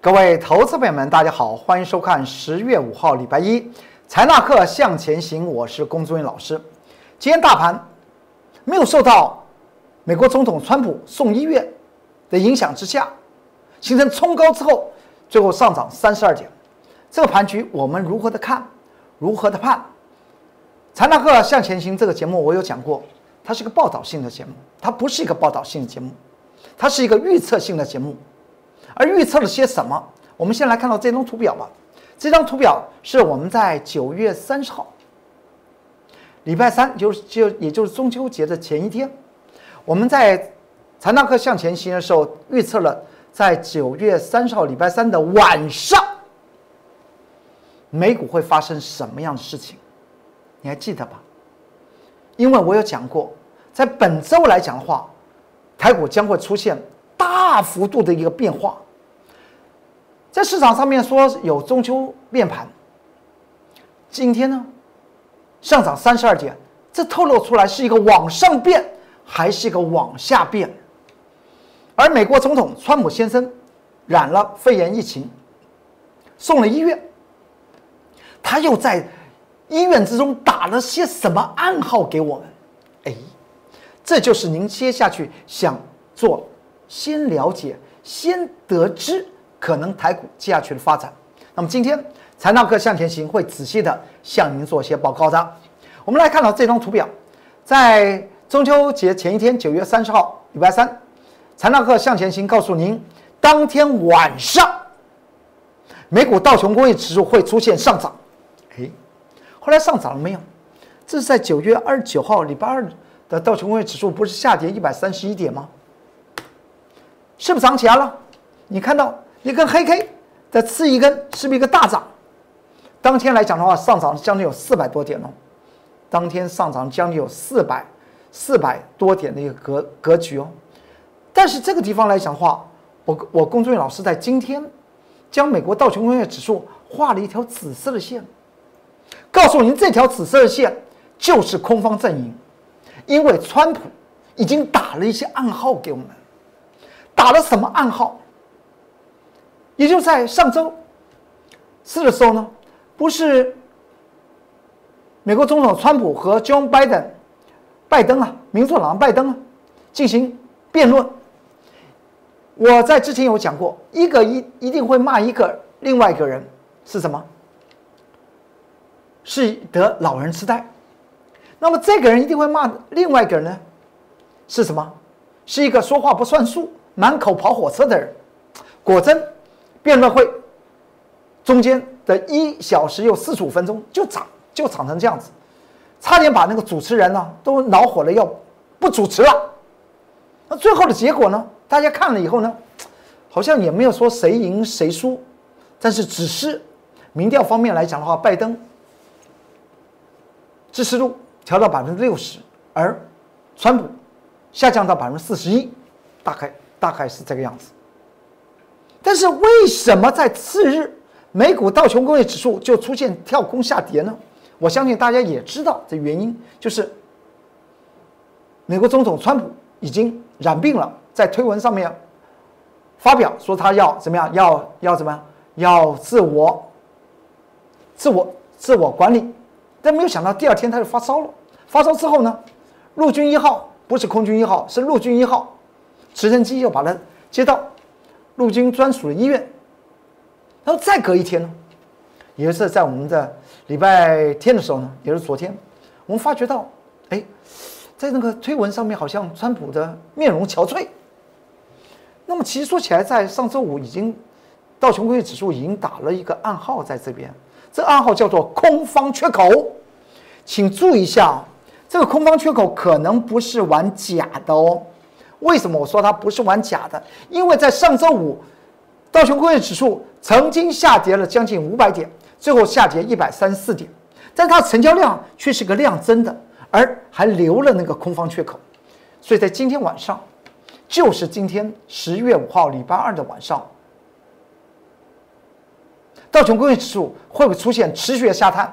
各位投资朋友们，大家好，欢迎收看十月五号礼拜一财纳克向前行，我是龚宗云老师。今天大盘没有受到美国总统川普送医院的影响之下，形成冲高之后，最后上涨三十二点。这个盘局我们如何的看，如何的判？财纳克向前行这个节目我有讲过，它是个报道性的节目，它不是一个报道性的节目，它是一个预测性的节目。而预测了些什么？我们先来看到这张图表吧。这张图表是我们在九月三十号，礼拜三，就是就也就是中秋节的前一天，我们在财纳克向前行的时候预测了，在九月三十号礼拜三的晚上，美股会发生什么样的事情？你还记得吧？因为我有讲过，在本周来讲的话，台股将会出现大幅度的一个变化。在市场上面说有中秋变盘，今天呢上涨三十二点，这透露出来是一个往上变还是一个往下变？而美国总统川普先生染了肺炎疫情，送了医院，他又在医院之中打了些什么暗号给我们？哎，这就是您接下去想做，先了解，先得知。可能台股接下去的发展，那么今天财纳克向前行会仔细的向您做一些报告的。我们来看到这张图表，在中秋节前一天，九月三十号，礼拜三，财纳克向前行告诉您，当天晚上美股道琼工业指数会出现上涨。哎，后来上涨了没有？这是在九月二十九号礼拜二的道琼工业指数不是下跌一百三十一点吗？是不是涨起来了？你看到？一根黑 K 再刺一根，是不是一个大涨？当天来讲的话，上涨将近有四百多点哦。当天上涨将近有四百四百多点的一个格格局哦。但是这个地方来讲的话，我我龚俊老师在今天将美国道琼工业指数画了一条紫色的线，告诉您这条紫色的线就是空方阵营，因为川普已经打了一些暗号给我们，打了什么暗号？也就在上周四的时候呢，不是美国总统川普和 John Biden 拜登啊，民主党拜登啊进行辩论。我在之前有讲过，一个一一定会骂一个另外一个人是什么？是得老人痴呆。那么这个人一定会骂另外一个人呢？是什么？是一个说话不算数、满口跑火车的人。果真。辩论会中间的一小时又四十五分钟就涨就涨成这样子，差点把那个主持人呢都恼火了，要不主持了。那最后的结果呢？大家看了以后呢，好像也没有说谁赢谁输，但是只是民调方面来讲的话，拜登支持度调到百分之六十，而川普下降到百分之四十一，大概大概是这个样子。但是为什么在次日美股道琼工业指数就出现跳空下跌呢？我相信大家也知道，这原因就是美国总统川普已经染病了，在推文上面发表说他要怎么样，要要怎么样，要自我自我自我管理，但没有想到第二天他就发烧了。发烧之后呢，陆军一号不是空军一号，是陆军一号直升机又把他接到。陆军专属的医院，然后再隔一天呢，也是在我们的礼拜天的时候呢，也是昨天，我们发觉到，哎，在那个推文上面好像川普的面容憔悴。那么其实说起来，在上周五已经道琼工业指数已经打了一个暗号在这边，这暗号叫做空方缺口，请注意一下，这个空方缺口可能不是玩假的哦。为什么我说它不是玩假的？因为在上周五，道琼工业指数曾经下跌了将近五百点，最后下跌一百三十四点，但它成交量却是个量增的，而还留了那个空方缺口。所以在今天晚上，就是今天十月五号礼拜二的晚上，道琼工业指数会不会出现持续的下探？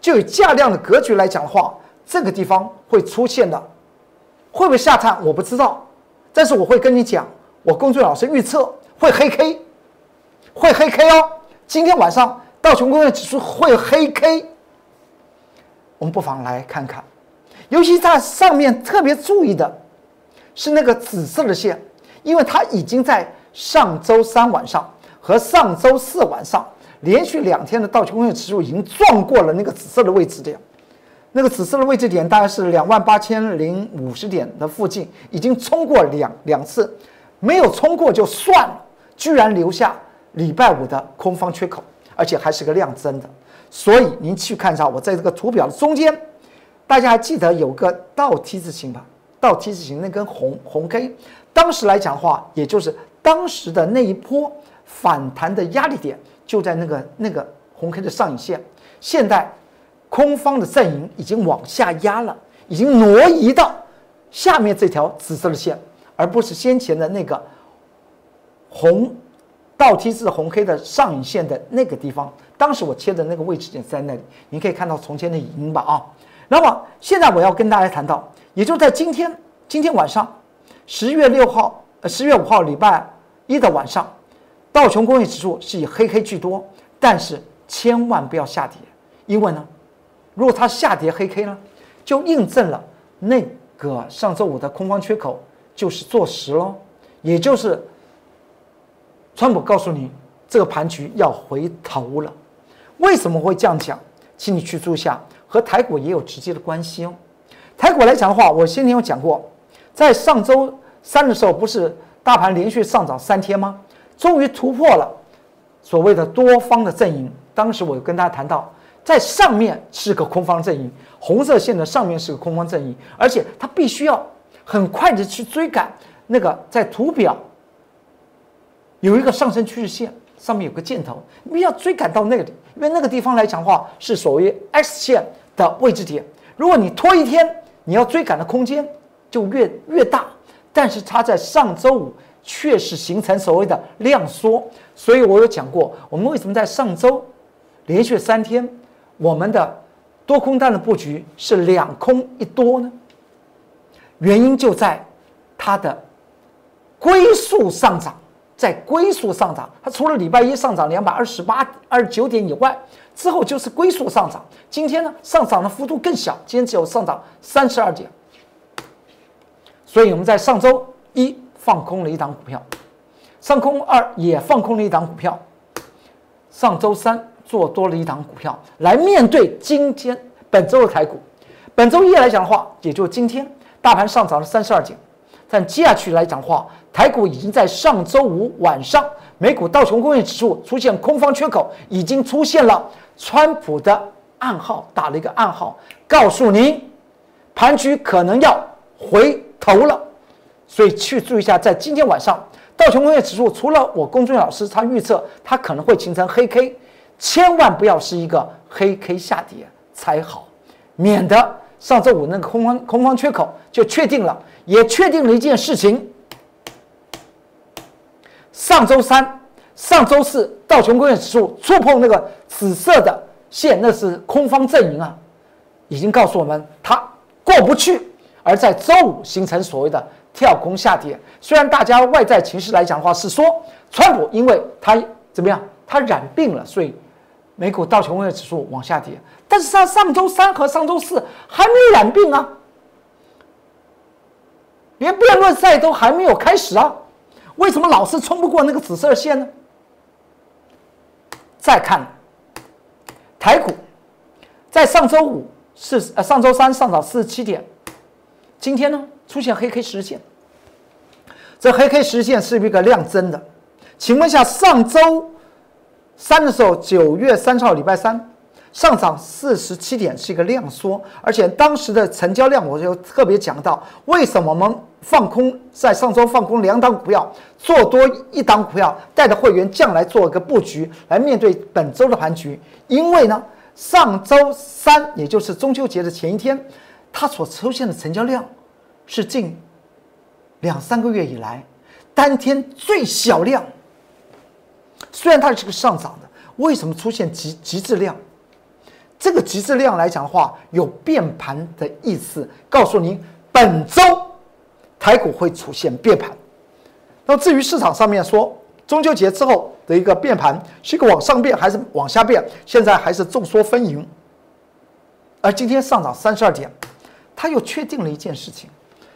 就以价量的格局来讲的话，这个地方会出现的，会不会下探？我不知道。但是我会跟你讲，我工作老师预测会黑 K，会黑 K 哦。今天晚上道琼工业指数会黑 K，我们不妨来看看。尤其在上面特别注意的是那个紫色的线，因为它已经在上周三晚上和上周四晚上连续两天的道琼工业指数已经撞过了那个紫色的位置点。那个紫色的位置点大概是两万八千零五十点的附近，已经冲过两两次，没有冲过就算了，居然留下礼拜五的空方缺口，而且还是个量增的。所以您去看一下，我在这个图表的中间，大家还记得有个倒 T 字形吧？倒 T 字形那根红红 K，当时来讲的话，也就是当时的那一波反弹的压力点就在那个那个红 K 的上影线，现在。空方的阵营已经往下压了，已经挪移到下面这条紫色的线，而不是先前的那个红倒 T 字红黑的上影线的那个地方。当时我切的那个位置点在那里，你可以看到从前的影音吧啊。那么现在我要跟大家谈到，也就在今天今天晚上，十月六号呃十月五号礼拜一的晚上，道琼工业指数是以黑黑居多，但是千万不要下跌，因为呢。如果它下跌黑 K 呢，就印证了那个上周五的空方缺口就是坐实喽，也就是川普告诉你这个盘局要回头了。为什么会这样讲？请你去注意下，和台股也有直接的关系哦。台股来讲的话，我先前有讲过，在上周三的时候，不是大盘连续上涨三天吗？终于突破了所谓的多方的阵营。当时我有跟大家谈到。在上面是个空方阵营，红色线的上面是个空方阵营，而且它必须要很快的去追赶那个在图表有一个上升趋势线，上面有个箭头，你要追赶到那里，因为那个地方来讲的话是所谓 X 线的位置点。如果你拖一天，你要追赶的空间就越越大。但是它在上周五确实形成所谓的量缩，所以我有讲过，我们为什么在上周连续三天。我们的多空单的布局是两空一多呢，原因就在它的龟速上涨，在龟速上涨，它除了礼拜一上涨两百二十八二十九点以外，之后就是龟速上涨。今天呢，上涨的幅度更小，今天只有上涨三十二点。所以我们在上周一放空了一档股票，上空二也放空了一档股票，上周三。做多了一档股票来面对今天本周的台股，本周一来讲的话，也就是今天大盘上涨了三十二点，但接下去来讲的话，台股已经在上周五晚上，美股道琼工业指数出现空方缺口，已经出现了川普的暗号，打了一个暗号，告诉您盘局可能要回头了，所以去注意一下，在今天晚上道琼工业指数，除了我公众老师他预测它可能会形成黑 K。千万不要是一个黑 K 下跌才好，免得上周五那个空方空方缺口就确定了，也确定了一件事情。上周三、上周四道琼工业指数触碰那个紫色的线，那是空方阵营啊，已经告诉我们它过不去，而在周五形成所谓的跳空下跌。虽然大家外在情势来讲的话是说，川普因为他怎么样，他染病了，所以。美股道琼工业指数往下跌，但是上上周三和上周四还没有染病啊，连辩论赛都还没有开始啊，为什么老是冲不过那个紫色线呢？再看台股，在上周五是呃上周三上涨四十七点，今天呢出现黑 K 实线，这黑 K 实线是一个量增的，请问一下上周。三的时候，九月三号礼拜三上涨四十七点，是一个量缩，而且当时的成交量我就特别讲到，为什么我们放空在上周放空两档股票，做多一档股票，带着会员将来做一个布局，来面对本周的盘局。因为呢，上周三也就是中秋节的前一天，它所出现的成交量是近两三个月以来当天最小量。虽然它是个上涨的，为什么出现极极致量？这个极致量来讲的话，有变盘的意思，告诉您本周台股会出现变盘。那至于市场上面说中秋节之后的一个变盘，是一个往上变还是往下变，现在还是众说纷纭。而今天上涨三十二点，它又确定了一件事情，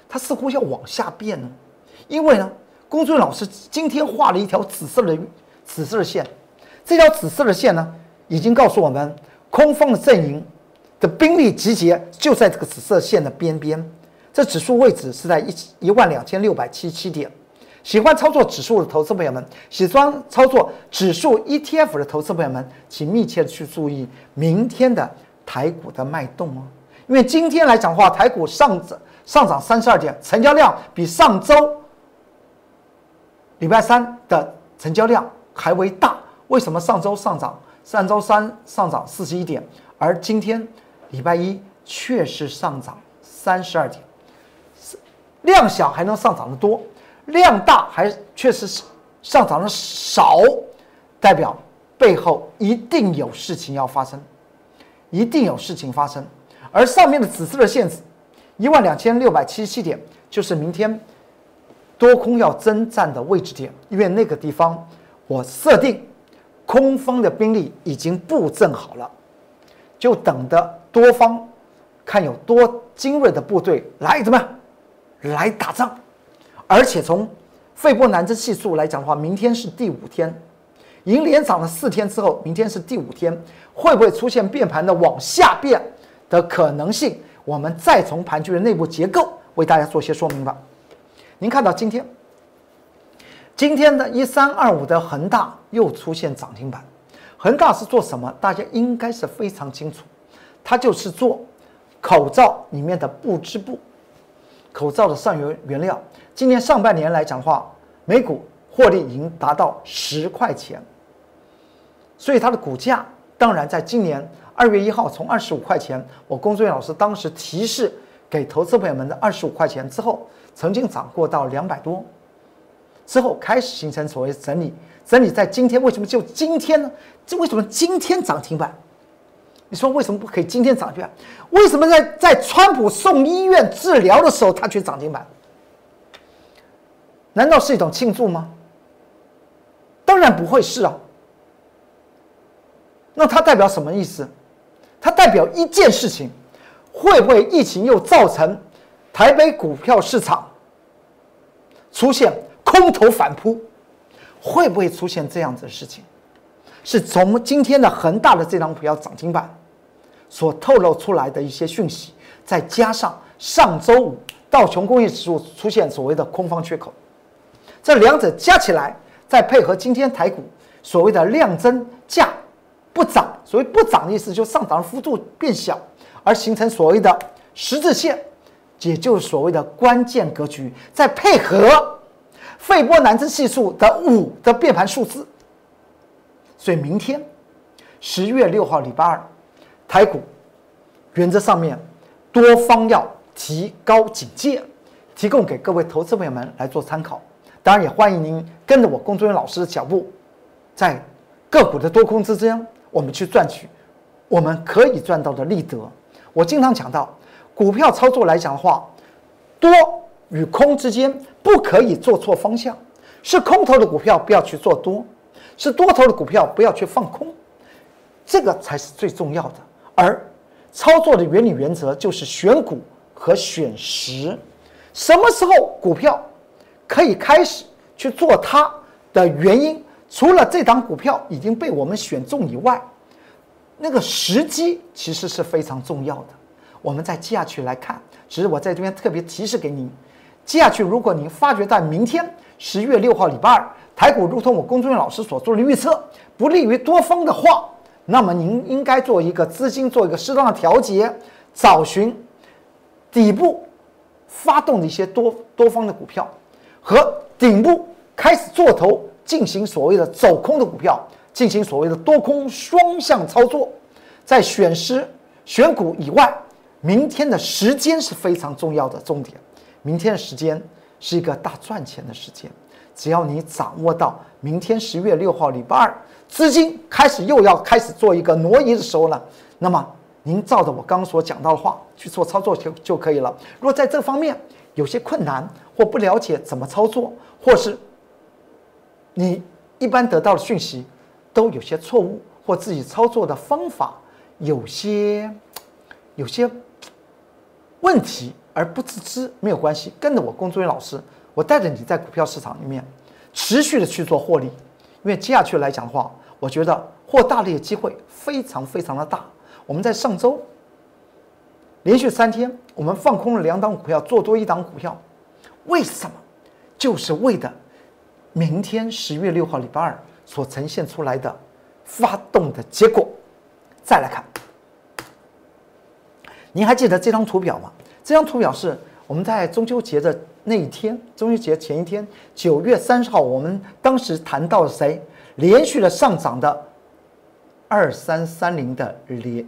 它似乎要往下变呢，因为呢，龚俊老师今天画了一条紫色的紫色的线，这条紫色的线呢，已经告诉我们，空方的阵营的兵力集结就在这个紫色线的边边。这指数位置是在一一万两千六百七十七点。喜欢操作指数的投资朋友们，喜欢操作指数 ETF 的投资朋友们，请密切的去注意明天的台股的脉动哦。因为今天来讲的话，台股上涨上涨三十二点，成交量比上周礼拜三的成交量还为大。为什么上周上涨？上周三上涨四十一点，而今天礼拜一却是上涨三十二点。量小还能上涨的多，量大还确实是上涨的少，代表背后一定有事情要发生，一定有事情发生。而上面的紫色的线子，一万两千六百七十七点，就是明天多空要征战的位置点，因为那个地方我设定空方的兵力已经布阵好了，就等着多方看有多精锐的部队来怎么样。来打仗，而且从费波南兹系数来讲的话，明天是第五天，银连涨了四天之后，明天是第五天，会不会出现变盘的往下变的可能性？我们再从盘局的内部结构为大家做些说明吧。您看到今天，今天的一三二五的恒大又出现涨停板，恒大是做什么？大家应该是非常清楚，它就是做口罩里面的布织布。口罩的上游原料，今年上半年来讲的话，每股获利已经达到十块钱，所以它的股价当然在今年二月一号从二十五块钱，我龚作员老师当时提示给投资朋友们的二十五块钱之后，曾经涨过到两百多，之后开始形成所谓整理，整理在今天为什么就今天呢？这为什么今天涨停板？你说为什么不可以今天涨停板？为什么在在川普送医院治疗的时候，它却涨停板？难道是一种庆祝吗？当然不会是啊。那它代表什么意思？它代表一件事情：会不会疫情又造成台北股票市场出现空头反扑？会不会出现这样子的事情？是从今天的恒大的这张股票涨停板所透露出来的一些讯息，再加上上周五道琼工业指数出现所谓的空方缺口，这两者加起来，再配合今天台股所谓的量增价不涨，所谓不涨的意思就上涨幅度变小，而形成所谓的十字线，也就是所谓的关键格局，再配合费波南兹系数的五的变盘数字。所以明天十月六号礼拜二，台股原则上面多方要提高警戒，提供给各位投资朋友们来做参考。当然也欢迎您跟着我龚作人员老师的脚步，在个股的多空之间，我们去赚取我们可以赚到的利得。我经常讲到，股票操作来讲的话，多与空之间不可以做错方向，是空头的股票不要去做多。是多头的股票，不要去放空，这个才是最重要的。而操作的原理原则就是选股和选时。什么时候股票可以开始去做它的原因，除了这档股票已经被我们选中以外，那个时机其实是非常重要的。我们再接下去来看，只是我在这边特别提示给您：接下去如果您发觉在明天十月六号礼拜二。台股如同我龚忠元老师所做的预测，不利于多方的话，那么您应该做一个资金做一个适当的调节，找寻底部发动的一些多多方的股票，和顶部开始做头进行所谓的走空的股票，进行所谓的多空双向操作。在选时选股以外，明天的时间是非常重要的重点。明天的时间是一个大赚钱的时间。只要你掌握到明天十月六号礼拜二，资金开始又要开始做一个挪移的时候了，那么您照着我刚刚所讲到的话去做操作就就可以了。如果在这方面有些困难或不了解怎么操作，或是你一般得到的讯息都有些错误，或自己操作的方法有些有些问题而不自知，没有关系，跟着我工作人员老师，我带着你在股票市场里面持续的去做获利，因为接下去来讲的话，我觉得获大利的机会非常非常的大。我们在上周连续三天，我们放空了两档股票，做多一档股票，为什么？就是为的明天十月六号礼拜二所呈现出来的发动的结果。再来看，您还记得这张图表吗？这张图表示我们在中秋节的那一天，中秋节前一天，九月三十号，我们当时谈到谁连续的上涨的二三三零的连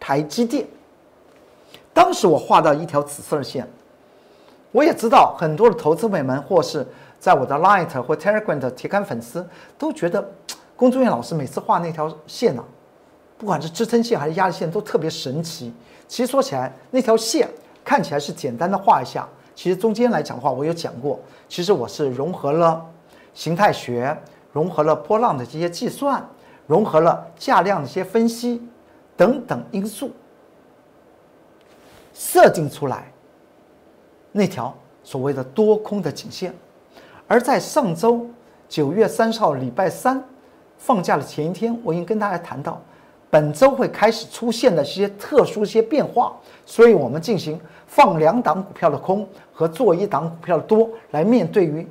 台积电。当时我画到一条紫色的线。我也知道很多的投资朋友们，或是在我的 Light 或 Telegram 的铁杆粉丝，都觉得龚忠元老师每次画那条线呢，不管是支撑线还是压力线，都特别神奇。其实说起来，那条线看起来是简单的画一下，其实中间来讲的话，我有讲过，其实我是融合了形态学，融合了波浪的这些计算，融合了价量的一些分析等等因素，设定出来。那条所谓的多空的颈线，而在上周九月三十号礼拜三放假的前一天，我已经跟大家谈到，本周会开始出现的一些特殊一些变化，所以我们进行放两档股票的空和做一档股票的多，来面对于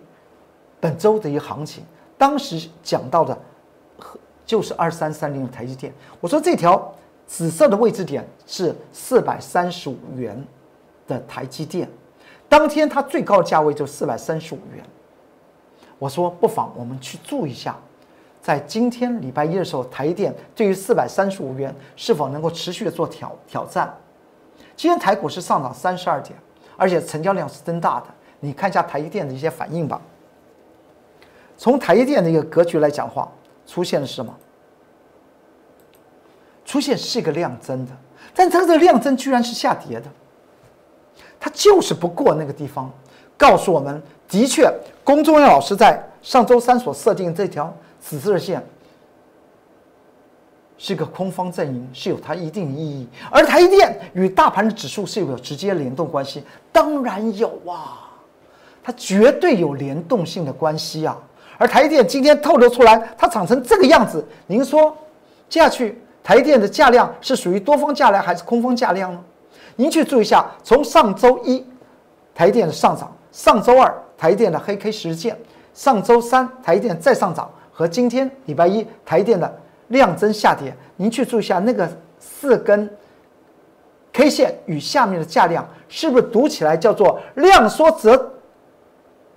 本周的一个行情。当时讲到的和，就是二三三零的台积电，我说这条紫色的位置点是四百三十五元的台积电。当天它最高价位就四百三十五元，我说不妨我们去注一下，在今天礼拜一的时候，台电对于四百三十五元是否能够持续的做挑挑战。今天台股是上涨三十二点，而且成交量是增大的。你看一下台积电的一些反应吧。从台积电的一个格局来讲话，出现的是什么？出现是一个量增的，但它的量增居然是下跌的。它就是不过那个地方，告诉我们，的确，龚忠元老师在上周三所设定这条紫色线，是一个空方阵营，是有它一定的意义。而台积电与大盘的指数是有直接联动关系，当然有啊，它绝对有联动性的关系啊。而台积电今天透露出来，它长成这个样子，您说接下去台电的价量是属于多方价量还是空方价量呢？您去注意一下，从上周一台电的上涨，上周二台电的黑 K 十日线，上周三台电再上涨，和今天礼拜一台电的量增下跌，您去注意一下那个四根 K 线与下面的价量，是不是读起来叫做量缩则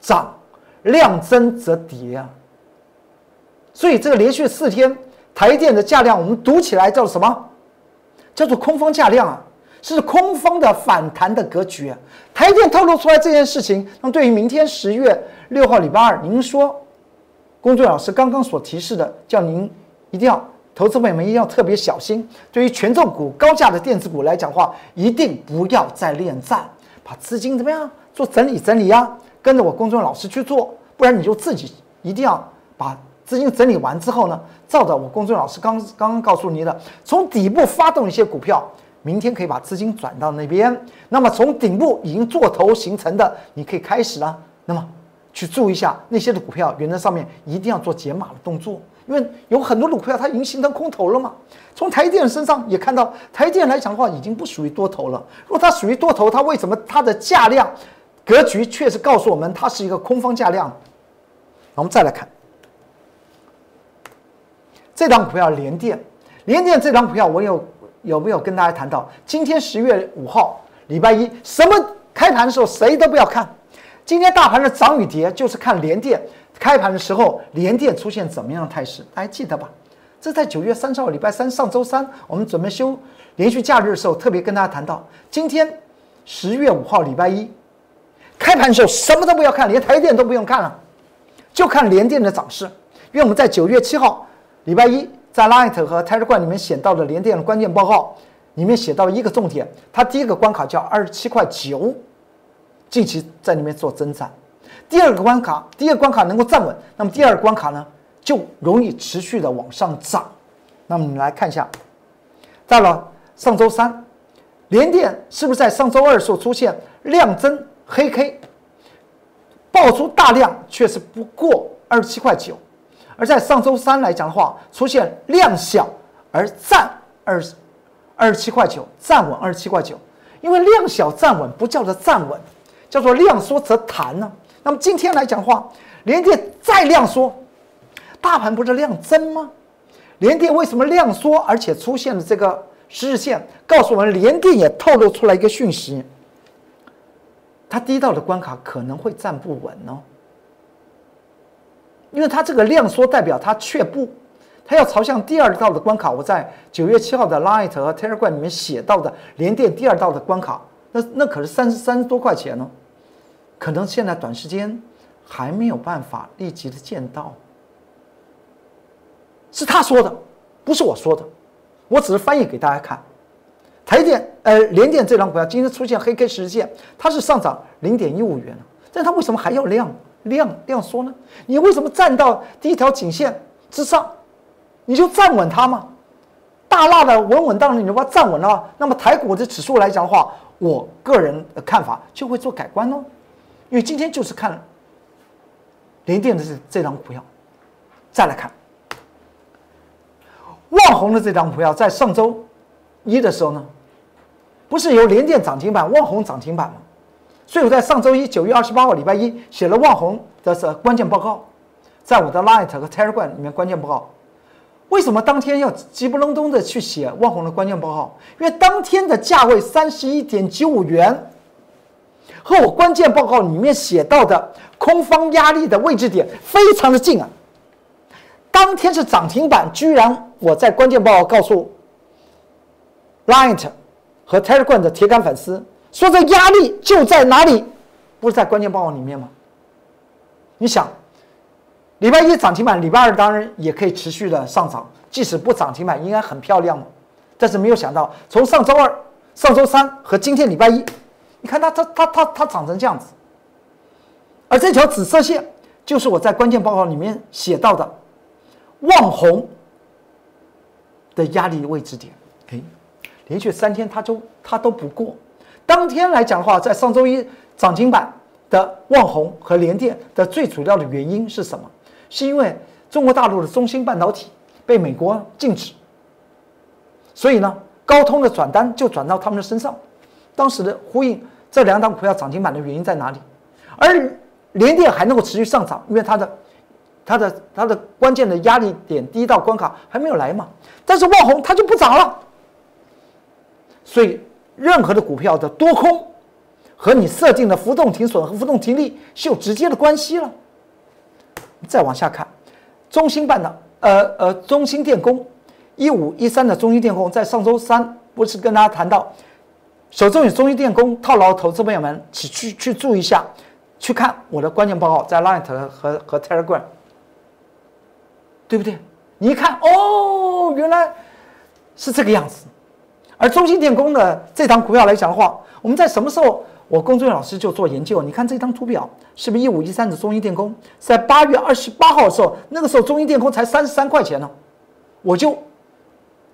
涨，量增则跌啊？所以这个连续四天台电的价量，我们读起来叫做什么？叫做空方价量啊。是空方的反弹的格局，啊台电透露出来这件事情，那对于明天十月六号礼拜二，您说，公众老师刚刚所提示的，叫您一定要，投资朋友们一定要特别小心。对于权重股、高价的电子股来讲话，一定不要再恋战，把资金怎么样做整理整理呀？跟着我公众老师去做，不然你就自己一定要把资金整理完之后呢，照着我公众老师刚刚告诉你的，从底部发动一些股票。明天可以把资金转到那边，那么从顶部已经做头形成的，你可以开始了。那么去注意一下那些的股票，原则上面一定要做解码的动作，因为有很多的股票它已经形成空头了嘛。从台电身上也看到，台电来讲的话，已经不属于多头了。如果它属于多头，它为什么它的价量格局确实告诉我们它是一个空方价量？我们再来看这张股票联电，联电这张股票我有。有没有跟大家谈到？今天十月五号，礼拜一，什么开盘的时候谁都不要看。今天大盘的涨与跌，就是看联电开盘的时候，联电出现怎么样的态势，大家记得吧？这在九月三十号，礼拜三，上周三，我们准备休连续假日的时候，特别跟大家谈到，今天十月五号，礼拜一，开盘的时候什么都不要看，连台电都不用看了，就看联电的涨势。因为我们在九月七号，礼拜一。在 Light 和 Telegram 里面写到的联电的关键报告，里面写到一个重点，它第一个关卡叫二十七块九，近期在里面做增长。第二个关卡，第一个关卡能够站稳，那么第二个关卡呢，就容易持续的往上涨。那么你来看一下，到了上周三，联电是不是在上周二时候出现量增黑 K，爆出大量，却是不过二十七块九，而在上周三来讲的话，出现量小而站二二十七块九，站稳二十七块九，因为量小站稳不叫做站稳，叫做量缩则弹呢。那么今天来讲话，联电再量缩，大盘不是量增吗？联电为什么量缩，而且出现了这个十日线，告诉我们联电也透露出来一个讯息，它低到的关卡可能会站不稳哦，因为它这个量缩代表它却步，它要朝向第二道的关卡。我在九月七号的 Light 和 Telegram 里面写到的联电第二道的关卡，那那可是三十三十多块钱呢，可能现在短时间还没有办法立即的见到。是他说的，不是我说的，我只是翻译给大家看。台电呃，联电这张股票今天出现黑 K 十日线，它是上涨零点一五元但它为什么还要量量量缩呢？你为什么站到第一条颈线之上，你就站稳它吗？大大的稳稳当当，你把它站稳了，那么台股的指数来讲的话，我个人的看法就会做改观哦，因为今天就是看联电的这这张股票，再来看。万宏的这张股票在上周一的时候呢，不是由联电涨停板、万宏涨停板吗？所以我在上周一九月二十八号礼拜一写了万宏的是关键报告，在我的 Light 和 Telegram 里面关键报告。为什么当天要急不隆咚的去写万宏的关键报告？因为当天的价位三十一点九五元，和我关键报告里面写到的空方压力的位置点非常的近啊。当天是涨停板，居然我在关键报告告诉 Light 和 Telegram 的铁杆粉丝说，这压力就在哪里？不是在关键报告里面吗？你想，礼拜一涨停板，礼拜二当然也可以持续的上涨，即使不涨停板，应该很漂亮但是没有想到，从上周二、上周三和今天礼拜一，你看它它它它它长成这样子，而这条紫色线就是我在关键报告里面写到的。望红的压力位置点，哎，连续三天它就它都不过。当天来讲的话，在上周一涨停板的望红和联电的最主要的原因是什么？是因为中国大陆的中芯半导体被美国禁止，所以呢，高通的转单就转到他们的身上。当时的呼应这两档股票涨停板的原因在哪里？而联电还能够持续上涨，因为它的。它的它的关键的压力点第一道关卡还没有来嘛？但是万宏它就不涨了，所以任何的股票的多空和你设定的浮动停损和浮动停利是有直接的关系了。再往下看，中芯半导呃呃中芯电工一五一三的中芯电工在上周三不是跟大家谈到，手中有中芯电工套牢投资朋友们去去去注意一下，去看我的关键报告在 Light 和和 Telegram。对不对？你一看，哦，原来是这个样子。而中信电工的这张股票来讲的话，我们在什么时候？我龚俊老师就做研究。你看这张图表，是不是一五一三的中信电工？在八月二十八号的时候，那个时候中信电工才三十三块钱呢，我就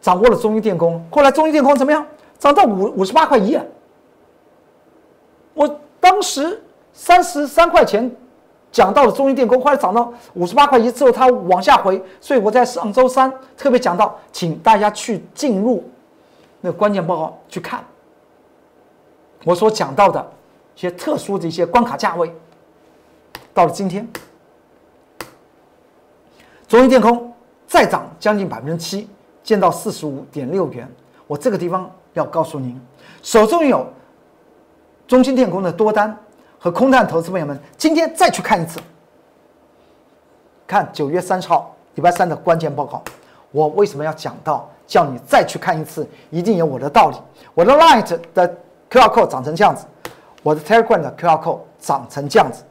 掌握了中信电工。后来中信电工怎么样？涨到五五十八块一。我当时三十三块钱。讲到了中芯电工，后来涨到五十八块一之后，它往下回，所以我在上周三特别讲到，请大家去进入那个关键报告去看我所讲到的一些特殊的一些关卡价位。到了今天，中芯电工再涨将近百分之七，见到四十五点六元。我这个地方要告诉您，手中有中芯电工的多单。和空单投资朋友们，今天再去看一次，看九月三十号礼拜三的关键报告。我为什么要讲到叫你再去看一次？一定有我的道理。我的 Light 的 QR Code 长成这样子，我的 Telegram 的 QR Code 长成这样子，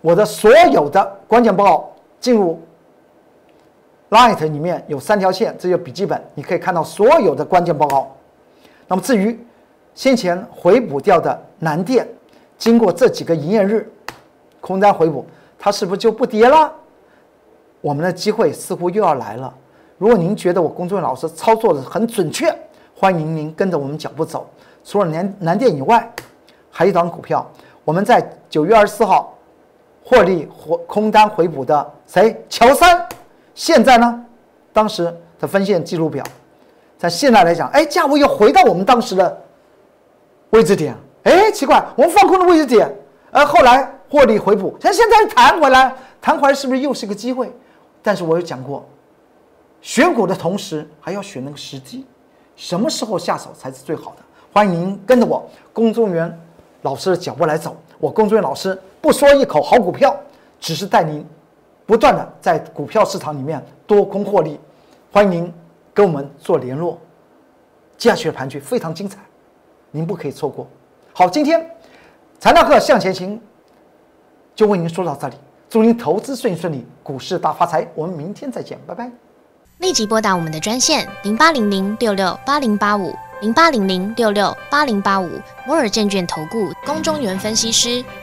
我的所有的关键报告进入 Light 里面有三条线，这就笔记本，你可以看到所有的关键报告。那么至于先前回补掉的南电。经过这几个营业日，空单回补，它是不是就不跌了？我们的机会似乎又要来了。如果您觉得我龚忠元老师操作的很准确，欢迎您跟着我们脚步走。除了南南电以外，还有一档股票，我们在九月二十四号获利或空单回补的谁？乔三。现在呢，当时的分线记录表，在现在来讲，哎，价位又回到我们当时的位置点。哎，奇怪，我们放空的位置点，而后来获利回补，像现在又弹回来，弹回来是不是又是个机会？但是我有讲过，选股的同时还要选那个时机，什么时候下手才是最好的？欢迎您跟着我龚忠元老师的脚步来走。我龚忠元老师不说一口好股票，只是带您不断的在股票市场里面多空获利。欢迎您跟我们做联络。接下去的盘局非常精彩，您不可以错过。好，今天材料课向前行就为您说到这里，祝您投资顺顺利，股市大发财。我们明天再见，拜拜。立即拨打我们的专线零八零零六六八零八五。零八零零六六八零八五摩尔证券投顾龚中原分析师，